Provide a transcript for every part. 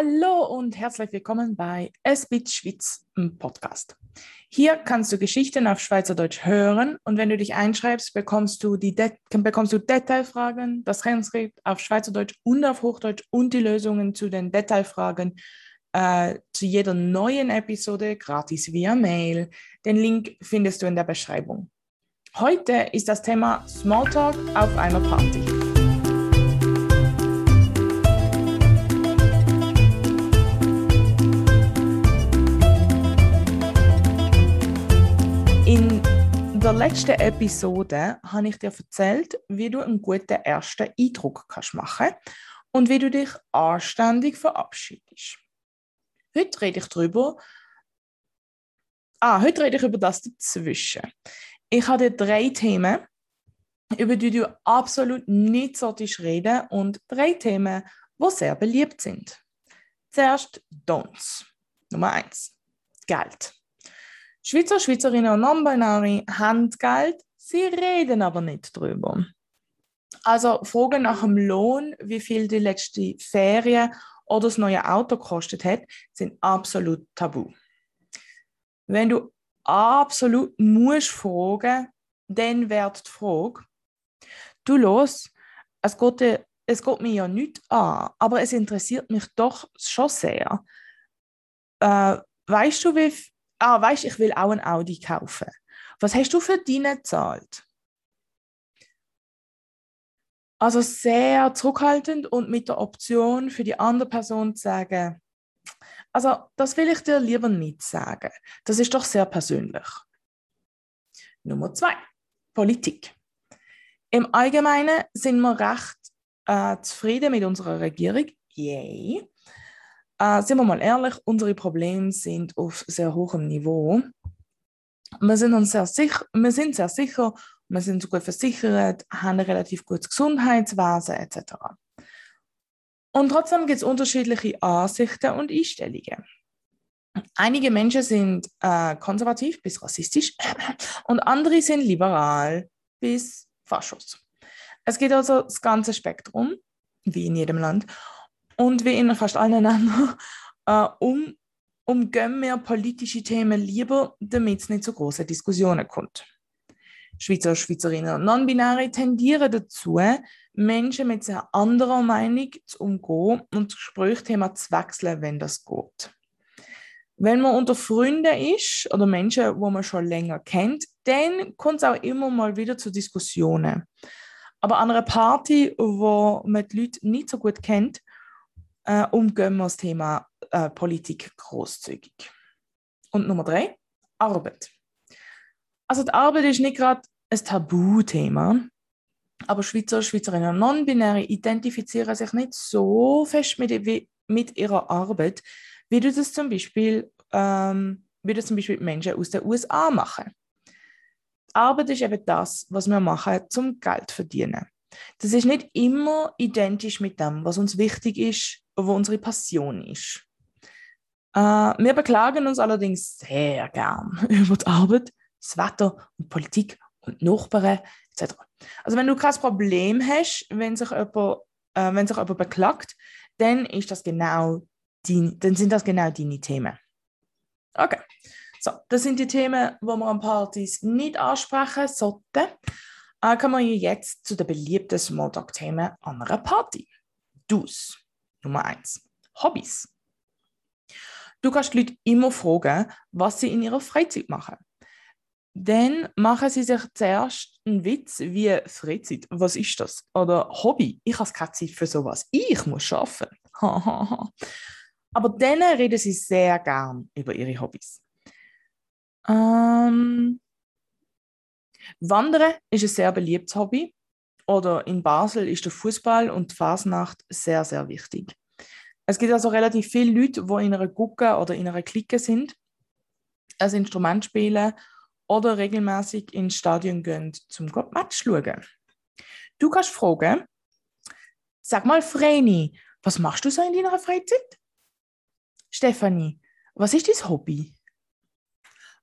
Hallo und herzlich willkommen bei Esbit Schwitz Podcast. Hier kannst du Geschichten auf Schweizerdeutsch hören und wenn du dich einschreibst, bekommst du, die De bekommst du Detailfragen, das Transkript auf Schweizerdeutsch und auf Hochdeutsch und die Lösungen zu den Detailfragen äh, zu jeder neuen Episode gratis via Mail. Den Link findest du in der Beschreibung. Heute ist das Thema Smalltalk auf einer Party. In der letzten Episode habe ich dir erzählt, wie du einen guten ersten Eindruck kannst machen und wie du dich anständig verabschiedest. Heute rede ich darüber. Ah, heute rede ich über das dazwischen. Ich habe drei Themen, über die du absolut nicht solltest reden und drei Themen, die sehr beliebt sind. Zuerst Don'ts. Nummer eins: Geld. Schweizer, Schweizerinnen und Non-Binary haben Geld, sie reden aber nicht darüber. Also Fragen nach dem Lohn, wie viel die letzte Ferien oder das neue Auto gekostet hat, sind absolut tabu. Wenn du absolut musst fragen, dann wird die Frage, du los, es geht, es geht mir ja nicht an, aber es interessiert mich doch schon sehr. Äh, weißt du, wie, ah, weißt, ich will auch ein Audi kaufen. Was hast du für deine gezahlt? Also sehr zurückhaltend und mit der Option für die andere Person zu sagen, also, das will ich dir lieber nicht sagen. Das ist doch sehr persönlich. Nummer zwei, Politik. Im Allgemeinen sind wir recht äh, zufrieden mit unserer Regierung. Yay. Äh, sind wir mal ehrlich, unsere Probleme sind auf sehr hohem Niveau. Wir sind uns sehr sicher, wir sind sehr sicher, wir sind gut versichert, haben ein relativ gutes Gesundheitswesen etc. Und trotzdem gibt es unterschiedliche Ansichten und Einstellungen. Einige Menschen sind äh, konservativ bis rassistisch und andere sind liberal bis faschos. Es geht also das ganze Spektrum, wie in jedem Land und wie in fast allen Ländern, äh, um, umgehen wir politische Themen lieber, damit es nicht zu großen Diskussionen kommt. Schweizer, Schweizerinnen und Non-Binäre tendieren dazu, Menschen mit sehr anderer Meinung zu umgehen und das Gesprächsthema zu wechseln, wenn das geht. Wenn man unter Freunden ist oder Menschen, wo man schon länger kennt, dann kommt es auch immer mal wieder zu Diskussionen. Aber an einer Party, wo man die Leute nicht so gut kennt, äh, umgehen wir das Thema äh, Politik großzügig. Und Nummer drei, Arbeit. Also die Arbeit ist nicht gerade ein Tabuthema, aber Schweizer, Schweizerinnen und Non-Binäre identifizieren sich nicht so fest mit, mit ihrer Arbeit, wie das zum Beispiel, ähm, wie das zum Beispiel Menschen aus den USA machen. Arbeit ist eben das, was wir machen, zum Geld zu verdienen. Das ist nicht immer identisch mit dem, was uns wichtig ist, wo unsere Passion ist. Äh, wir beklagen uns allerdings sehr gern über die Arbeit, das Wetter und Politik und Nachbarn etc. Also wenn du kein Problem hast, wenn sich jemand, äh, wenn sich jemand beklagt, dann, ist das genau die, dann sind das genau deine Themen. Okay, so, das sind die Themen, die wir an Partys nicht ansprechen sollten. Äh, kommen wir jetzt zu den beliebten Smalltalk-Themen an einer Party. Dus, Nummer eins, Hobbys. Du kannst die Leute immer fragen, was sie in ihrer Freizeit machen. Dann machen sie sich zuerst einen Witz wie Freizeit. Was ist das? Oder Hobby. Ich habe keine Zeit für sowas. Ich muss arbeiten. Aber dann reden sie sehr gern über ihre Hobbys. Ähm, Wandern ist ein sehr beliebtes Hobby. Oder in Basel ist der Fußball und die Fasnacht sehr, sehr wichtig. Es gibt also relativ viele Leute, die in einer Gucke oder in einer Clique sind, ein Instrument spielen oder regelmäßig ins Stadion gehen, zum Match schauen. Du kannst fragen, sag mal, Vreni, was machst du so in deiner Freizeit? Stefanie, was ist dein Hobby?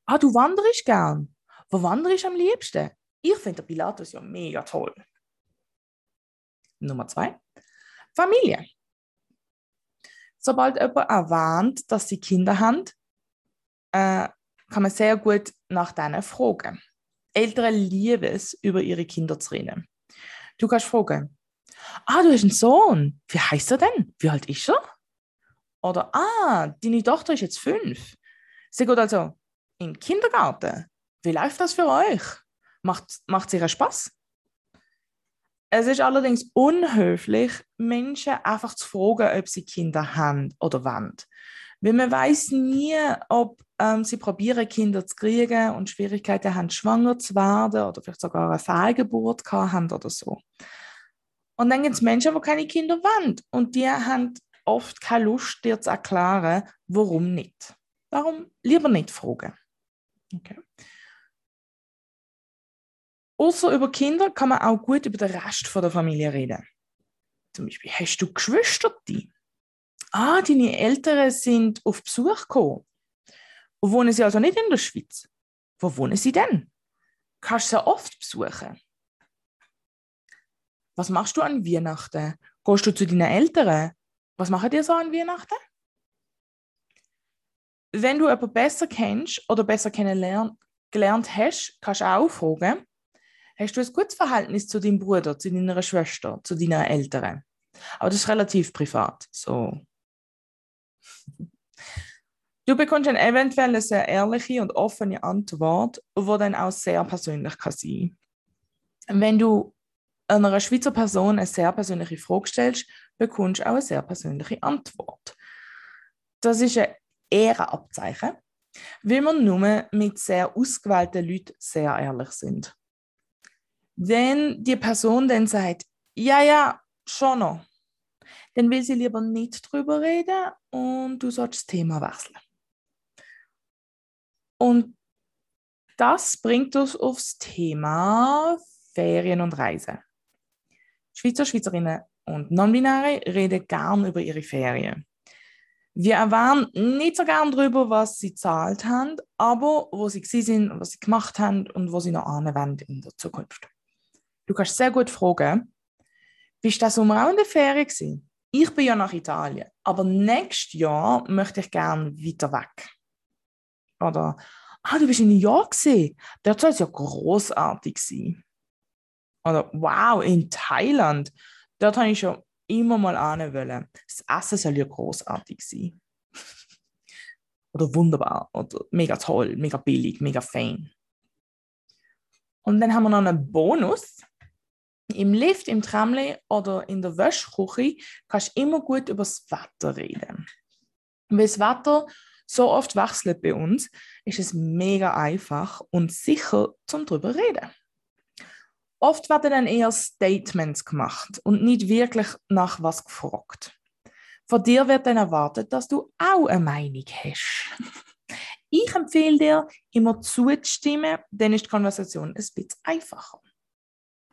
Ah, du wanderst gern. Wo wanderst du am liebsten? Ich finde Pilatus ja mega toll. Nummer zwei, Familie. Sobald jemand erwähnt, dass sie Kinder haben, äh, kann man sehr gut nach denen fragen. Eltern lieben es, über ihre Kinder zu reden. Du kannst fragen, ah, du hast einen Sohn, wie heißt er denn? Wie alt ist er? Oder, ah, deine Tochter ist jetzt fünf. Sie geht also in den Kindergarten. Wie läuft das für euch? Macht, es ihr Spaß? Es ist allerdings unhöflich, Menschen einfach zu fragen, ob sie Kinder haben oder wollen. Weil man weiß nie, ob ähm, sie probieren, Kinder zu kriegen und Schwierigkeiten haben, schwanger zu werden oder vielleicht sogar eine Fehlgeburt haben oder so. Und dann gibt es Menschen, die keine Kinder wollen und die haben oft keine Lust, dir zu erklären, warum nicht. Darum lieber nicht fragen. Okay. Außer über Kinder kann man auch gut über den Rest der Familie reden. Zum Beispiel, hast du Geschwister? Ah, deine Eltern sind auf Besuch gekommen. Wohnen sie also nicht in der Schweiz? Wo wohnen sie denn? Kannst du sie oft besuchen? Was machst du an Weihnachten? Gehst du zu deinen Eltern? Was machen die so an Weihnachten? Wenn du jemanden besser kennst oder besser kennengelernt hast, kannst du auch fragen, hast du ein gutes Verhältnis zu deinem Bruder, zu deiner Schwester, zu deinen Eltern? Aber das ist relativ privat. So. Du bekommst dann eventuell eine sehr ehrliche und offene Antwort, die dann auch sehr persönlich kann sein Wenn du einer Schweizer Person eine sehr persönliche Frage stellst, bekommst du auch eine sehr persönliche Antwort. Das ist ein Ehrenabzeichen, weil wir nur mit sehr ausgewählten Leuten sehr ehrlich sind. Wenn die Person dann sagt, ja, ja, schon noch, dann will sie lieber nicht drüber reden und du sollst das Thema wechseln. Und das bringt uns aufs Thema Ferien und Reisen. Schweizer, Schweizerinnen und Non-Binäre reden gern über ihre Ferien. Wir erfahren nicht so gern darüber, was sie zahlt haben, aber wo sie sind, was sie gemacht haben und wo sie noch anwenden in der Zukunft. Du kannst sehr gut fragen, bist das Sommer auch in der Ferien gewesen? Ich bin ja nach Italien, aber nächstes Jahr möchte ich gerne weiter weg. Oder, ah, du bist in New York gesehen. Dort soll es ja großartig sein. Oder, wow, in Thailand. Dort habe ich schon immer mal ahnen wollen. Das Essen soll ja großartig sein. oder wunderbar. Oder mega toll, mega billig, mega fein. Und dann haben wir noch einen Bonus. Im Lift, im Tramli oder in der Wäschküche kannst du immer gut über das Wetter reden. Weil das Wetter so oft wechselt bei uns, ist es mega einfach und sicher zum drüber reden. Oft werden dann eher Statements gemacht und nicht wirklich nach was gefragt. Von dir wird dann erwartet, dass du auch eine Meinung hast. Ich empfehle dir, immer zuzustimmen, dann ist die Konversation ein bisschen einfacher.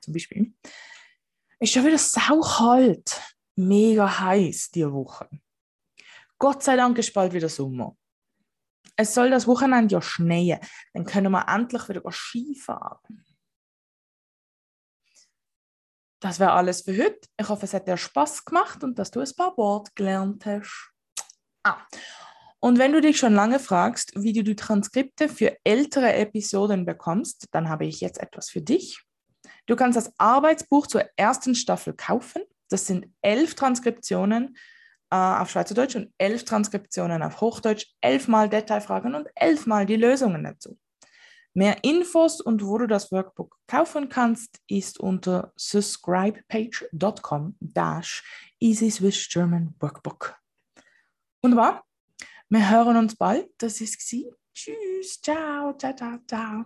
Zum Beispiel, ist schon wieder saukalt, mega heiß diese Woche. Gott sei Dank ist bald wieder Sommer. Es soll das Wochenende ja schneien, dann können wir endlich wieder Skifahren. Das wäre alles für heute. Ich hoffe, es hat dir Spaß gemacht und dass du ein paar Worte gelernt hast. Ah. Und wenn du dich schon lange fragst, wie du die Transkripte für ältere Episoden bekommst, dann habe ich jetzt etwas für dich. Du kannst das Arbeitsbuch zur ersten Staffel kaufen. Das sind elf Transkriptionen äh, auf Schweizerdeutsch und elf Transkriptionen auf Hochdeutsch, elfmal Detailfragen und elfmal die Lösungen dazu. Mehr Infos und wo du das Workbook kaufen kannst, ist unter subscribepage.com dash Easy Swiss German Workbook. Wunderbar. Wir hören uns bald. Das ist es. Tschüss. Ciao. Ciao, ciao, ciao.